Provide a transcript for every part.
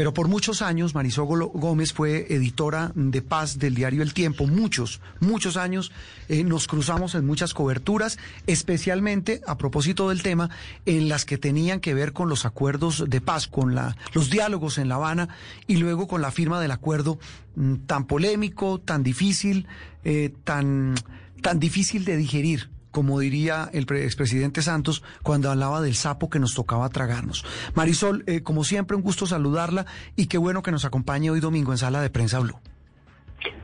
Pero por muchos años Marisol Gómez fue editora de paz del diario El Tiempo. Muchos, muchos años eh, nos cruzamos en muchas coberturas, especialmente a propósito del tema, en las que tenían que ver con los acuerdos de paz, con la, los diálogos en La Habana y luego con la firma del acuerdo mm, tan polémico, tan difícil, eh, tan, tan difícil de digerir como diría el pre- expresidente Santos cuando hablaba del sapo que nos tocaba tragarnos. Marisol, eh, como siempre, un gusto saludarla y qué bueno que nos acompañe hoy domingo en Sala de Prensa Blue.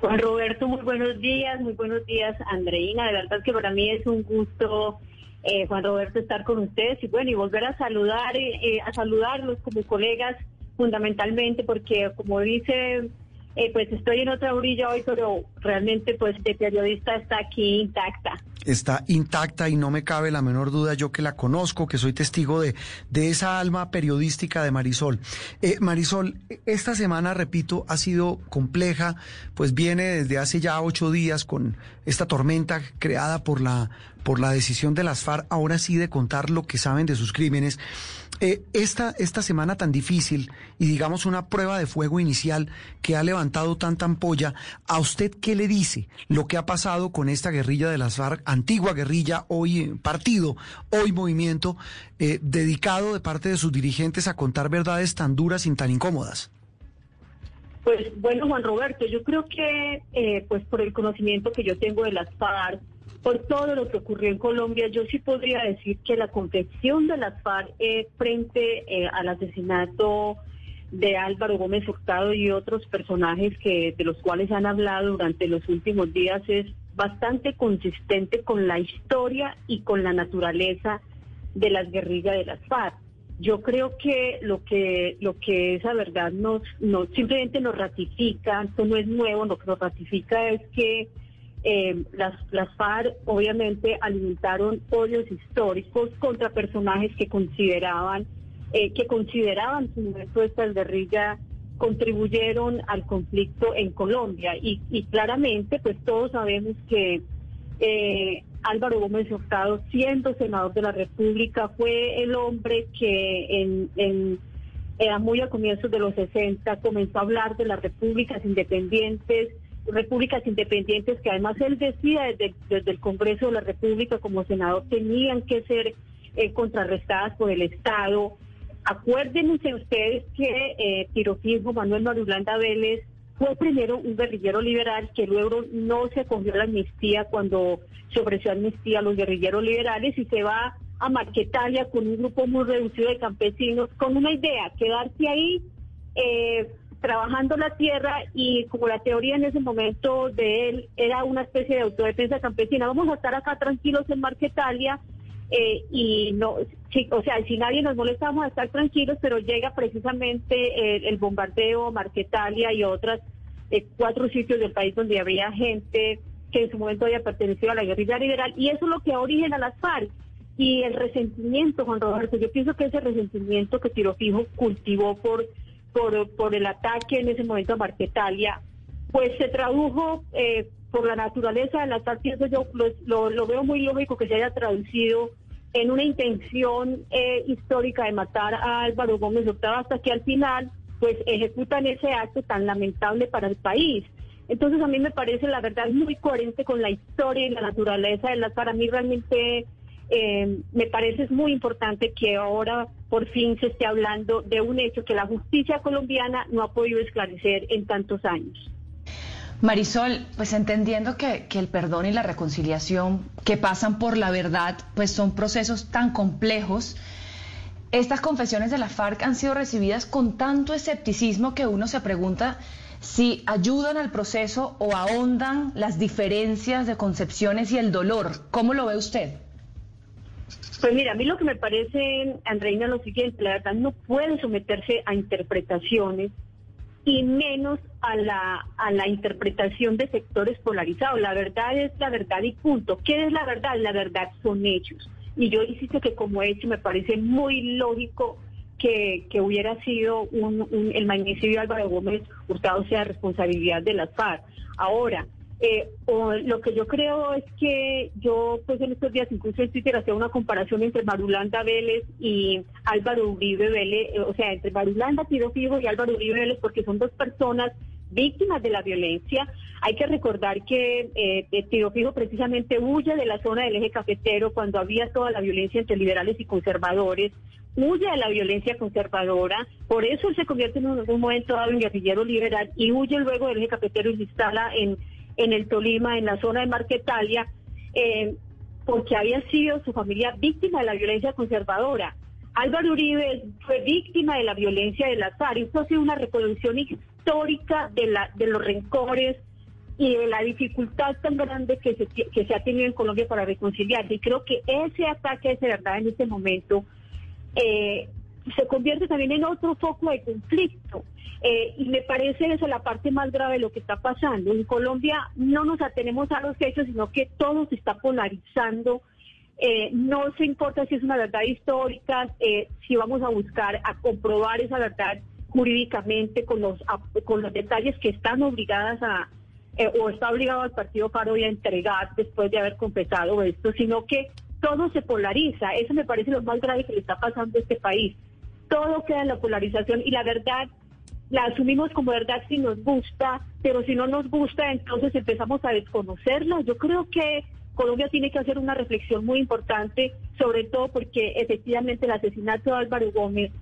Juan Roberto, muy buenos días, muy buenos días, Andreina. De verdad que para mí es un gusto, eh, Juan Roberto, estar con ustedes y bueno, y volver a saludar, eh, eh, a saludarlos como colegas, fundamentalmente, porque como dice, eh, pues estoy en otra orilla hoy, pero realmente, pues, de periodista está aquí intacta. Está intacta y no me cabe la menor duda, yo que la conozco, que soy testigo de, de esa alma periodística de Marisol. Eh, Marisol, esta semana, repito, ha sido compleja, pues viene desde hace ya ocho días con esta tormenta creada por la, por la decisión de las FARC, ahora sí de contar lo que saben de sus crímenes. Eh, esta, esta semana tan difícil y digamos una prueba de fuego inicial que ha levantado tanta ampolla, ¿a usted qué le dice lo que ha pasado con esta guerrilla de las FARC, antigua guerrilla, hoy eh, partido, hoy movimiento, eh, dedicado de parte de sus dirigentes a contar verdades tan duras y tan incómodas? Pues bueno, Juan Roberto, yo creo que eh, pues por el conocimiento que yo tengo de las FARC, por todo lo que ocurrió en Colombia, yo sí podría decir que la confección de las FARC eh, frente eh, al asesinato de Álvaro Gómez Hurtado y otros personajes que de los cuales han hablado durante los últimos días es bastante consistente con la historia y con la naturaleza de las guerrillas de las FARC. Yo creo que lo que lo que esa verdad nos, nos simplemente nos ratifica, esto no es nuevo, lo que nos ratifica es que eh, las, las FARC obviamente alimentaron odios históricos contra personajes que consideraban eh, que consideraban momento estas guerrillas contribuyeron al conflicto en Colombia. Y, claramente pues todos sabemos que eh, Álvaro Gómez Hurtado, siendo senador de la República, fue el hombre que en, era muy a comienzos de los 60 comenzó a hablar de las repúblicas independientes, repúblicas independientes que además él decía desde, el Congreso de la República como senador tenían que ser eh, contrarrestadas por el Estado. Acuérdense ustedes que eh, Manuel Marulanda Vélez, fue primero un guerrillero liberal que luego no se acogió a la amnistía cuando se ofreció amnistía a los guerrilleros liberales y se va a Marquetalia con un grupo muy reducido de campesinos con una idea, quedarse ahí eh, trabajando la tierra y como la teoría en ese momento de él era una especie de autodefensa campesina, vamos a estar acá tranquilos en Marquetalia eh, y no, sí, o sea, si nadie nos molesta vamos a estar tranquilos, pero llega precisamente el, bombardeo, Marquetalia y otras eh, cuatro sitios del país donde había gente que en su momento había pertenecido a la guerrilla liberal y eso es lo que da origen a las FARC. Y el resentimiento, Juan Roberto, yo pienso que ese resentimiento que Tiro Fijo cultivó por, por, el ataque en ese momento a Marquetalia, pues se tradujo eh, por la naturaleza del ataque, yo lo, lo, lo, veo muy lógico que se haya traducido en una intención eh, histórica de matar a Álvaro Gómez Hurtado hasta que al final pues ejecutan ese acto tan lamentable para el país. Entonces a mí me parece la verdad muy coherente con la historia y la naturaleza de las para mí realmente eh, me parece es muy importante que ahora por fin se esté hablando de un hecho que la justicia colombiana no ha podido esclarecer en tantos años. Marisol, pues entendiendo que, que, el perdón y la reconciliación que pasan por la verdad, pues son procesos tan complejos, estas confesiones de la FARC han sido recibidas con tanto escepticismo que uno se pregunta si ayudan al proceso o ahondan las diferencias de concepciones y el dolor. ¿Cómo lo ve usted? Pues mira, a mí lo que me parece, Andreina, lo siguiente, la verdad no puede someterse a interpretaciones y menos a la, a la interpretación de sectores polarizados. La verdad es la verdad y punto. ¿Qué es la verdad? La verdad son hechos. Y yo insisto que como hecho me parece muy lógico que, que hubiera sido un, el magnicidio de Álvaro Gómez Hurtado sea responsabilidad de las FARC. Ahora, eh, o lo que yo creo es que yo, pues en estos días, incluso en Twitter, hacía una comparación entre Marulanda Vélez y Álvaro Uribe Vélez, eh, o sea, entre Marulanda Tiro Fijo y Álvaro Uribe Vélez, porque son dos personas víctimas de la violencia. Hay que recordar que eh, Tiro Fijo precisamente huye de la zona del eje cafetero cuando había toda la violencia entre liberales y conservadores huye de la violencia conservadora, por eso él se convierte en un, momento dado en guerrillero liberal y huye luego del eje cafetero y se instala en en el Tolima, en la zona de Marquetalia, eh, porque había sido su familia víctima de la violencia conservadora. Álvaro Uribe fue víctima de la violencia del azar. Esto ha sido una reproducción histórica de, la, de los rencores y de la dificultad tan grande que se, ha tenido en Colombia para reconciliarse. Y creo que ese ataque es de verdad en este momento eh, se convierte también en otro foco de conflicto. Eh, y me parece eso la parte más grave de lo que está pasando. En Colombia no nos atenemos a los hechos, sino que todo se está polarizando. Eh, no se importa si es una verdad histórica, eh, si vamos a buscar a comprobar esa verdad jurídicamente con los, con los detalles que están obligadas a, o está obligado al partido Paro a entregar después de haber confesado esto, sino que todo se polariza. Eso me parece lo más grave que le está pasando a este país todo queda en la polarización y la verdad la asumimos como verdad si nos gusta, pero si no nos gusta, entonces empezamos a desconocerla. Yo creo que Colombia tiene que hacer una reflexión muy importante, sobre todo porque efectivamente el asesinato de Álvaro Gómez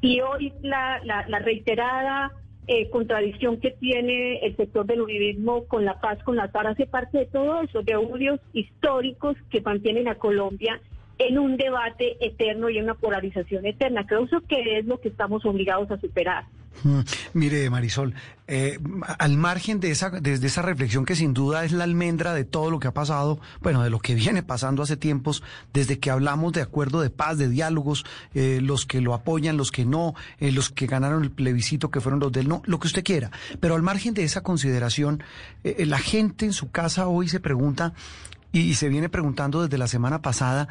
y hoy la, la, reiterada eh, contradicción que tiene el sector del uribismo con la paz, con la paz, hace parte de todo eso, de odios históricos que mantienen a Colombia en un debate eterno y en una polarización eterna. Creo que es lo que estamos obligados a superar. Mm, mire, Marisol, eh, al margen de esa, desde esa reflexión que sin duda es la almendra de todo lo que ha pasado, bueno, de lo que viene pasando hace tiempos, desde que hablamos de acuerdo de paz, de diálogos, eh, los que lo apoyan, los que no, eh, los que ganaron el plebiscito, que fueron los del no, lo que usted quiera. Pero al margen de esa consideración, la gente en su casa hoy se pregunta y, se viene preguntando desde la semana pasada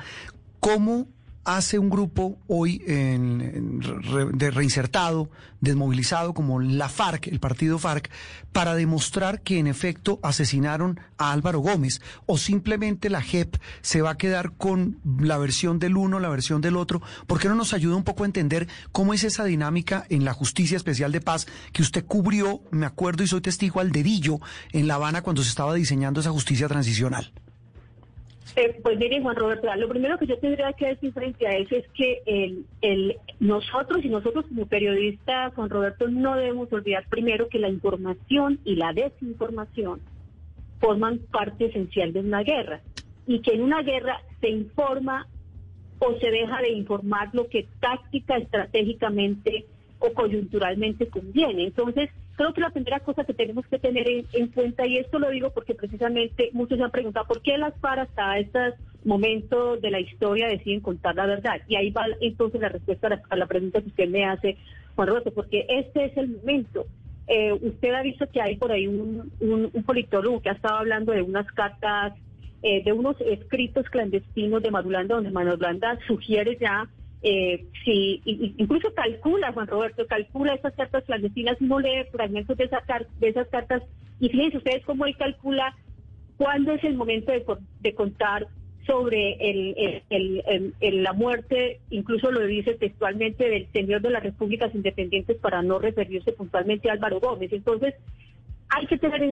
cómo hace un grupo hoy de reinsertado, desmovilizado como la FARC, el partido FARC, para demostrar que en efecto asesinaron a Álvaro Gómez o simplemente la JEP se va a quedar con la versión del uno, la versión del otro. ¿Por qué no nos ayuda un poco a entender cómo es esa dinámica en la Justicia Especial de Paz que usted cubrió, me acuerdo y soy testigo al dedillo en La Habana cuando se estaba diseñando esa justicia transicional? Eh, pues mire, Juan Roberto, lo primero que yo tendría que decir frente a eso es que el, el, nosotros y nosotros como periodistas, Juan Roberto, no debemos olvidar primero que la información y la desinformación forman parte esencial de una guerra y que en una guerra se informa o se deja de informar lo que táctica, estratégicamente o coyunturalmente conviene. Entonces, creo que la primera cosa que tenemos que tener en, cuenta, y esto lo digo porque precisamente muchos se han preguntado por qué las FARC hasta estos momentos de la historia deciden contar la verdad. Y ahí va entonces la respuesta a la, pregunta que usted me hace, Juan Roberto, porque este es el momento. Eh, usted ha visto que hay por ahí un, un, politólogo que ha estado hablando de unas cartas, eh, de unos escritos clandestinos de Marulanda, donde Marulanda sugiere ya eh, si incluso calcula, Juan Roberto, calcula esas cartas clandestinas, no lee fragmentos de, de esas cartas y fíjense ustedes cómo él calcula cuándo es el momento de, contar sobre el, la muerte, incluso lo dice textualmente, del señor de las repúblicas independientes para no referirse puntualmente a Álvaro Gómez. Entonces, hay que tener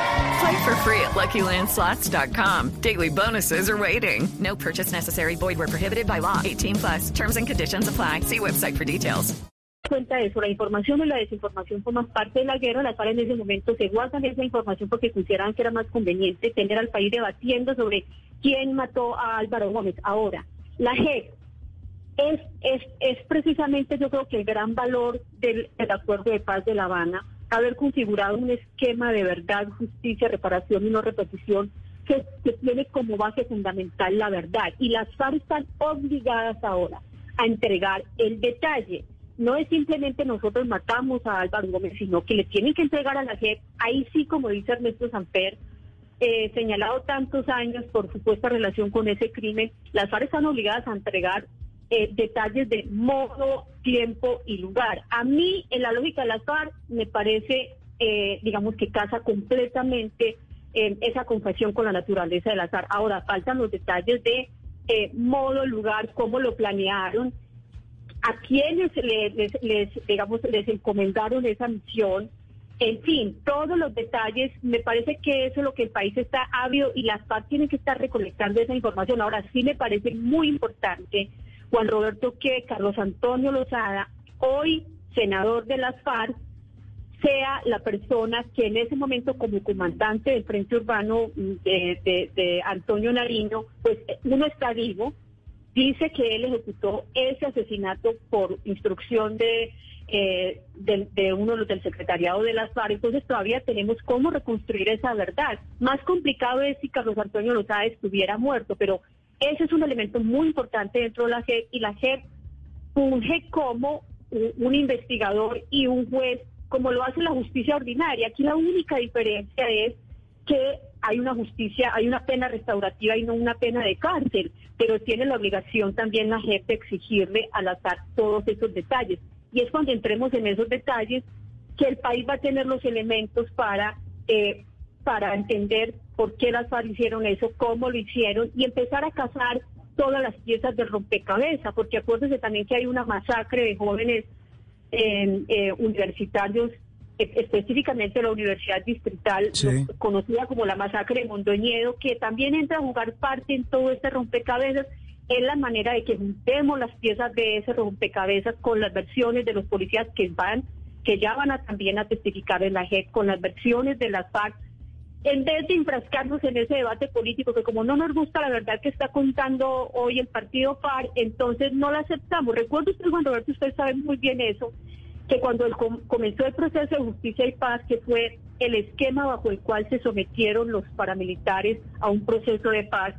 Play for free at LuckyLandSlots.com. Daily bonuses are waiting. No purchase necessary. Void where prohibited by law. 18 plus. Terms and conditions apply. See website for details. cuenta eso. La información y la desinformación forman parte de la guerra. Las FARC en ese momento se guardan esa información porque consideraban que era más conveniente tener al país debatiendo sobre quién mató a Álvaro Gómez. Ahora, la JEP es, es, es precisamente, yo creo que el gran valor del, del acuerdo de paz de La Habana, haber configurado un esquema de verdad, justicia, reparación y no repetición que, tiene como base fundamental la verdad. Y las FARC están obligadas ahora a entregar el detalle. No es simplemente nosotros matamos a Álvaro Gómez, sino que le tienen que entregar a la JEP. Ahí sí, como dice Ernesto Samper, eh, señalado tantos años por supuesta relación con ese crimen, las FARC están obligadas a entregar eh, detalles de modo, tiempo y lugar. A mí, en la lógica de las FARC, me parece, eh, digamos, que casa completamente eh, esa confesión con la naturaleza del azar. Ahora, faltan los detalles de eh, modo, lugar, cómo lo planearon, a quienes les, digamos, les encomendaron esa misión. En fin, todos los detalles, me parece que eso es lo que el país está ávido y las FARC tienen que estar recolectando esa información. Ahora sí me parece muy importante, Juan Roberto, que Carlos Antonio Lozada, hoy senador de las FARC, sea la persona que en ese momento como comandante del Frente Urbano de, de, Antonio Nariño, pues uno está vivo, dice que él ejecutó ese asesinato por instrucción de, eh, de, uno de los del secretariado de las FARC, entonces todavía tenemos cómo reconstruir esa verdad. Más complicado es si Carlos Antonio Lozada estuviera muerto, pero ese es un elemento muy importante dentro de la JEP y la JEP funge como un, investigador y un juez como lo hace la justicia ordinaria. Aquí la única diferencia es que hay una justicia, hay una pena restaurativa y no una pena de cárcel, pero tiene la obligación también la JEP de exigirle al azar todos esos detalles. Y es cuando entremos en esos detalles que el país va a tener los elementos para, eh, para entender por qué las FARC hicieron eso, cómo lo hicieron y empezar a cazar todas las piezas de rompecabezas, porque acuérdense también que hay una masacre de jóvenes en, eh, universitarios, eh, específicamente la Universidad Distrital, Sí. conocida como la masacre de Mondoñedo, que también entra a jugar parte en todo este rompecabezas. Es la manera de que juntemos las piezas de ese rompecabezas con las versiones de los policías que van, que ya van a también a testificar en la JEP, con las versiones de las FARC, en vez de enfrascarnos en ese debate político, que como no nos gusta la verdad que está contando hoy el partido FARC, entonces no la aceptamos. Recuerdo usted, Juan Roberto, usted sabe muy bien eso, que cuando el com- comenzó el proceso de justicia y paz, que fue el esquema bajo el cual se sometieron los paramilitares a un proceso de paz,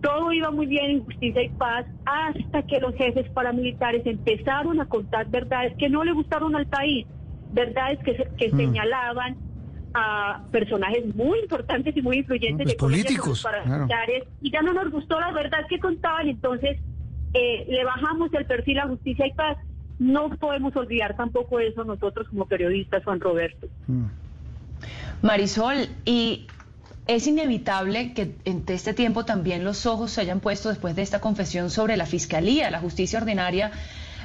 todo iba muy bien en justicia y paz hasta que los jefes paramilitares empezaron a contar verdades que no le gustaron al país, verdades que, se- que Mm. señalaban a personajes muy importantes y muy influyentes pues de políticos, los paramilitares, y ya no nos gustó la verdad que contaban, entonces eh, le bajamos el perfil a justicia y paz. No podemos olvidar tampoco eso nosotros como periodistas, Juan Roberto. Marisol, y es inevitable que en este tiempo también los ojos se hayan puesto después de esta confesión sobre la Fiscalía, la justicia ordinaria.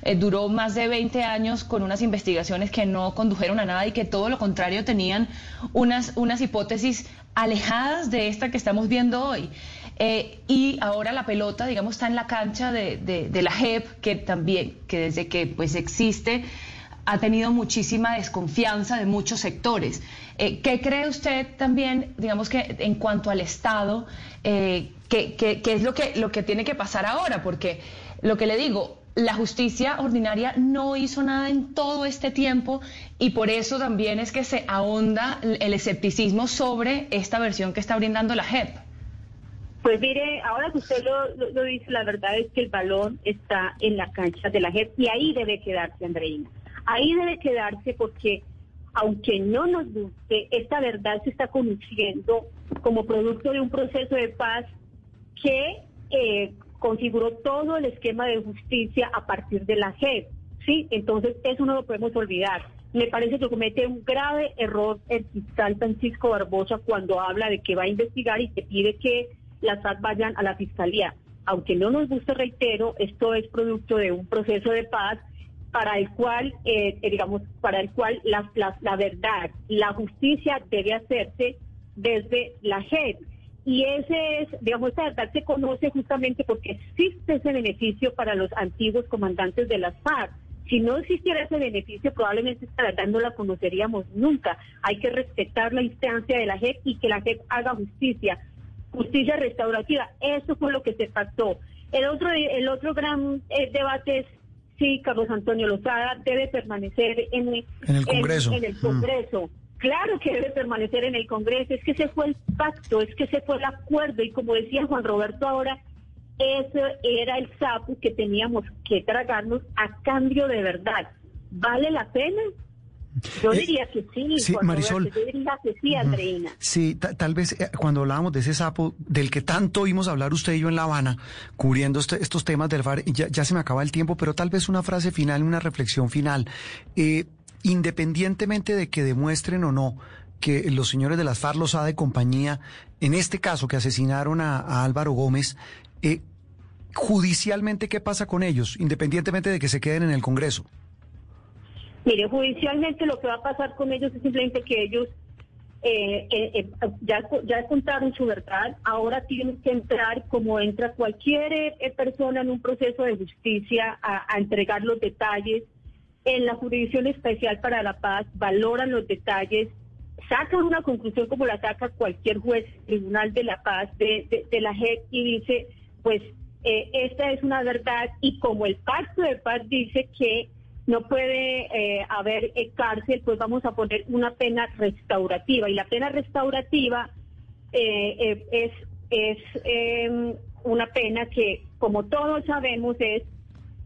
Eh, duró más de 20 años con unas investigaciones que no condujeron a nada y que todo lo contrario tenían unas, unas hipótesis alejadas de esta que estamos viendo hoy. Eh, y ahora la pelota, digamos, está en la cancha de, de- la JEP, que también, que desde que pues existe, ha tenido muchísima desconfianza de muchos sectores. Eh, ¿Qué cree usted también, digamos que en cuanto al Estado, eh, qué es lo que, lo que tiene que pasar ahora? Porque lo que le digo, la justicia ordinaria no hizo nada en todo este tiempo y por eso también es que se ahonda el escepticismo sobre esta versión que está brindando la JEP. Pues mire, ahora que usted lo, lo- dice, la verdad es que el balón está en la cancha de la JEP y ahí debe quedarse, Andreina. Ahí debe quedarse porque, aunque no nos guste, esta verdad se está conociendo como producto de un proceso de paz que eh, configuró todo el esquema de justicia a partir de la JEP. ¿sí? Entonces, eso no lo podemos olvidar. Me parece que comete un grave error el fiscal Francisco Barbosa cuando habla de que va a investigar y que pide que las FARC vayan a la fiscalía. Aunque no nos guste, reitero, esto es producto de un proceso de paz para el cual, eh, eh, digamos, para el cual la, la, la verdad, la justicia debe hacerse desde la JEP. Y ese es, digamos, esta verdad se conoce justamente porque existe ese beneficio para los antiguos comandantes de las FARC. Si no existiera ese beneficio, probablemente esta verdad no la conoceríamos nunca. Hay que respetar la instancia de la JEP y que la JEP haga justicia, justicia restaurativa. Eso fue lo que se pactó. El otro, el otro gran eh, debate es si Carlos Antonio Lozada debe permanecer en, el Congreso. En, el Mm. Claro que debe permanecer en el Congreso, es que ese fue el pacto, es que ese fue el acuerdo y como decía Juan Roberto ahora, ese era el sapo que teníamos que tragarnos a cambio de verdad. ¿Vale la pena? Yo Eh, diría que sí, sí, Juan Marisol. Roberto, yo diría que sí, Andreina. Sí, ta- tal vez eh, cuando hablábamos de ese sapo del que tanto oímos hablar usted y yo en La Habana, cubriendo este- estos temas del y ya, ya se me acaba el tiempo, pero tal vez una frase final, una reflexión final. Eh, independientemente de que demuestren o no que los señores de las FARC, los de compañía, en este caso que asesinaron a, Álvaro Gómez, eh, judicialmente, ¿qué pasa con ellos? Independientemente de que se queden en el Congreso. Mire, judicialmente lo que va a pasar con ellos es simplemente que ellos eh, eh, eh, ya, ya su verdad, ahora tienen que entrar como entra cualquier eh, persona en un proceso de justicia a entregar los detalles. En la Jurisdicción Especial para la Paz valoran los detalles, sacan una conclusión como la saca cualquier juez Tribunal de la Paz de, la JEP y dice, pues eh, esta es una verdad y como el pacto de paz dice que no puede eh, haber eh, cárcel, pues vamos a poner una pena restaurativa. Y la pena restaurativa eh, eh, es, es eh, una pena que, como todos sabemos, es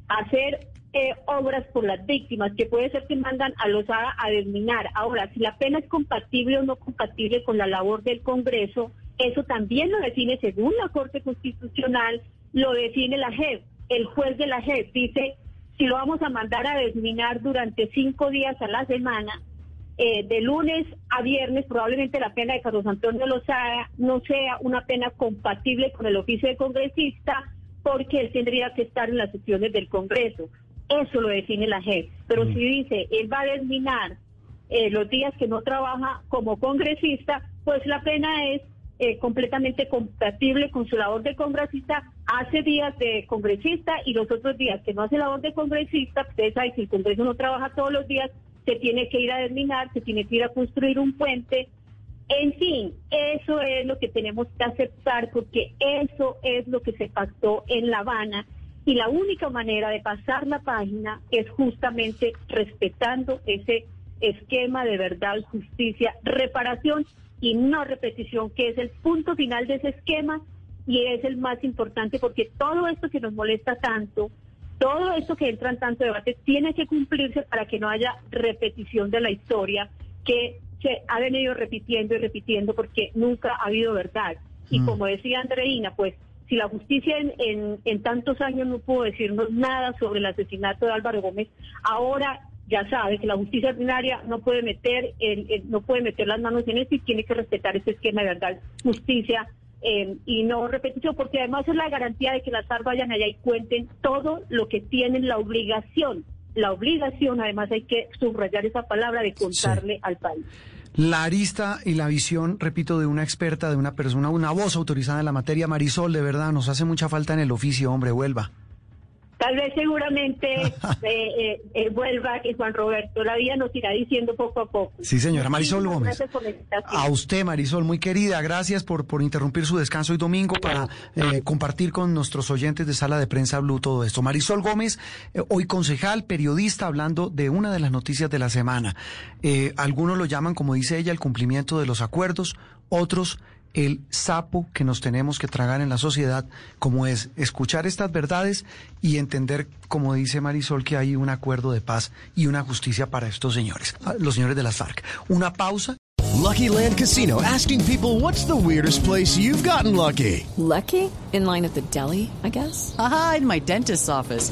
hacer eh, obras por las víctimas, que puede ser que mandan a los a, desminar. Ahora, si la pena es compatible o no compatible con la labor del Congreso, eso también lo define, según la Corte Constitucional, lo define la JEP. El juez de la JEP dice, si lo vamos a mandar a desminar durante cinco días a la semana, eh, de lunes a viernes, probablemente la pena de Carlos Antonio Lozada no sea una pena compatible con el oficio de congresista, porque él tendría que estar en las sesiones del Congreso. Eso lo define la JEP. Pero si dice, él va a desminar eh, los días que no trabaja como congresista, pues la pena es eh, completamente compatible con su labor de congresista, hace días de congresista y los otros días que no hace labor de congresista, ustedes saben, si el Congreso no trabaja todos los días, se tiene que ir a desminar, se tiene que ir a construir un puente. En fin, eso es lo que tenemos que aceptar porque eso es lo que se pactó en La Habana y la única manera de pasar la página es justamente respetando ese esquema de verdad, justicia, reparación y no repetición, que es el punto final de ese esquema y es el más importante porque todo esto que nos molesta tanto, todo esto que entra en tanto debate, tiene que cumplirse para que no haya repetición de la historia que se ha venido repitiendo y repitiendo porque nunca ha habido verdad. Y Mm. como decía Andreina, pues si la justicia en, en, en tantos años no pudo decirnos nada sobre el asesinato de Álvaro Gómez, ahora ya sabe que la justicia ordinaria no puede meter el- el- no puede meter las manos en esto y tiene que respetar ese esquema de verdad, justicia eh, y no repetición, porque además es la garantía de que las FARC vayan allá y cuenten todo lo que tienen la obligación. La obligación, además hay que subrayar esa palabra de contarle al país. La arista y la visión, repito, de una experta, de una persona, una voz autorizada en la materia, Marisol, de verdad, nos hace mucha falta en el oficio, hombre, vuelva. Tal vez seguramente eh, eh, eh, vuelva que Juan Roberto, la vida nos irá diciendo poco a poco. Sí, señora Marisol Gómez. A usted, Marisol, muy querida, gracias por, por interrumpir su descanso hoy domingo para eh, compartir con nuestros oyentes de Sala de Prensa Blue todo esto. Marisol Gómez, eh, hoy concejal, periodista, hablando de una de las noticias de la semana. Eh, algunos lo llaman, como dice ella, el cumplimiento de los acuerdos, otros el sapo que nos tenemos que tragar en la sociedad, como es escuchar estas verdades y entender, como dice Marisol, que hay un acuerdo de paz y una justicia para estos señores, ah, los señores de las FARC. Una pausa. Lucky Land Casino asking people what's the weirdest place you've gotten lucky? Lucky? In line at the deli, I guess? Aha, in my dentist's office.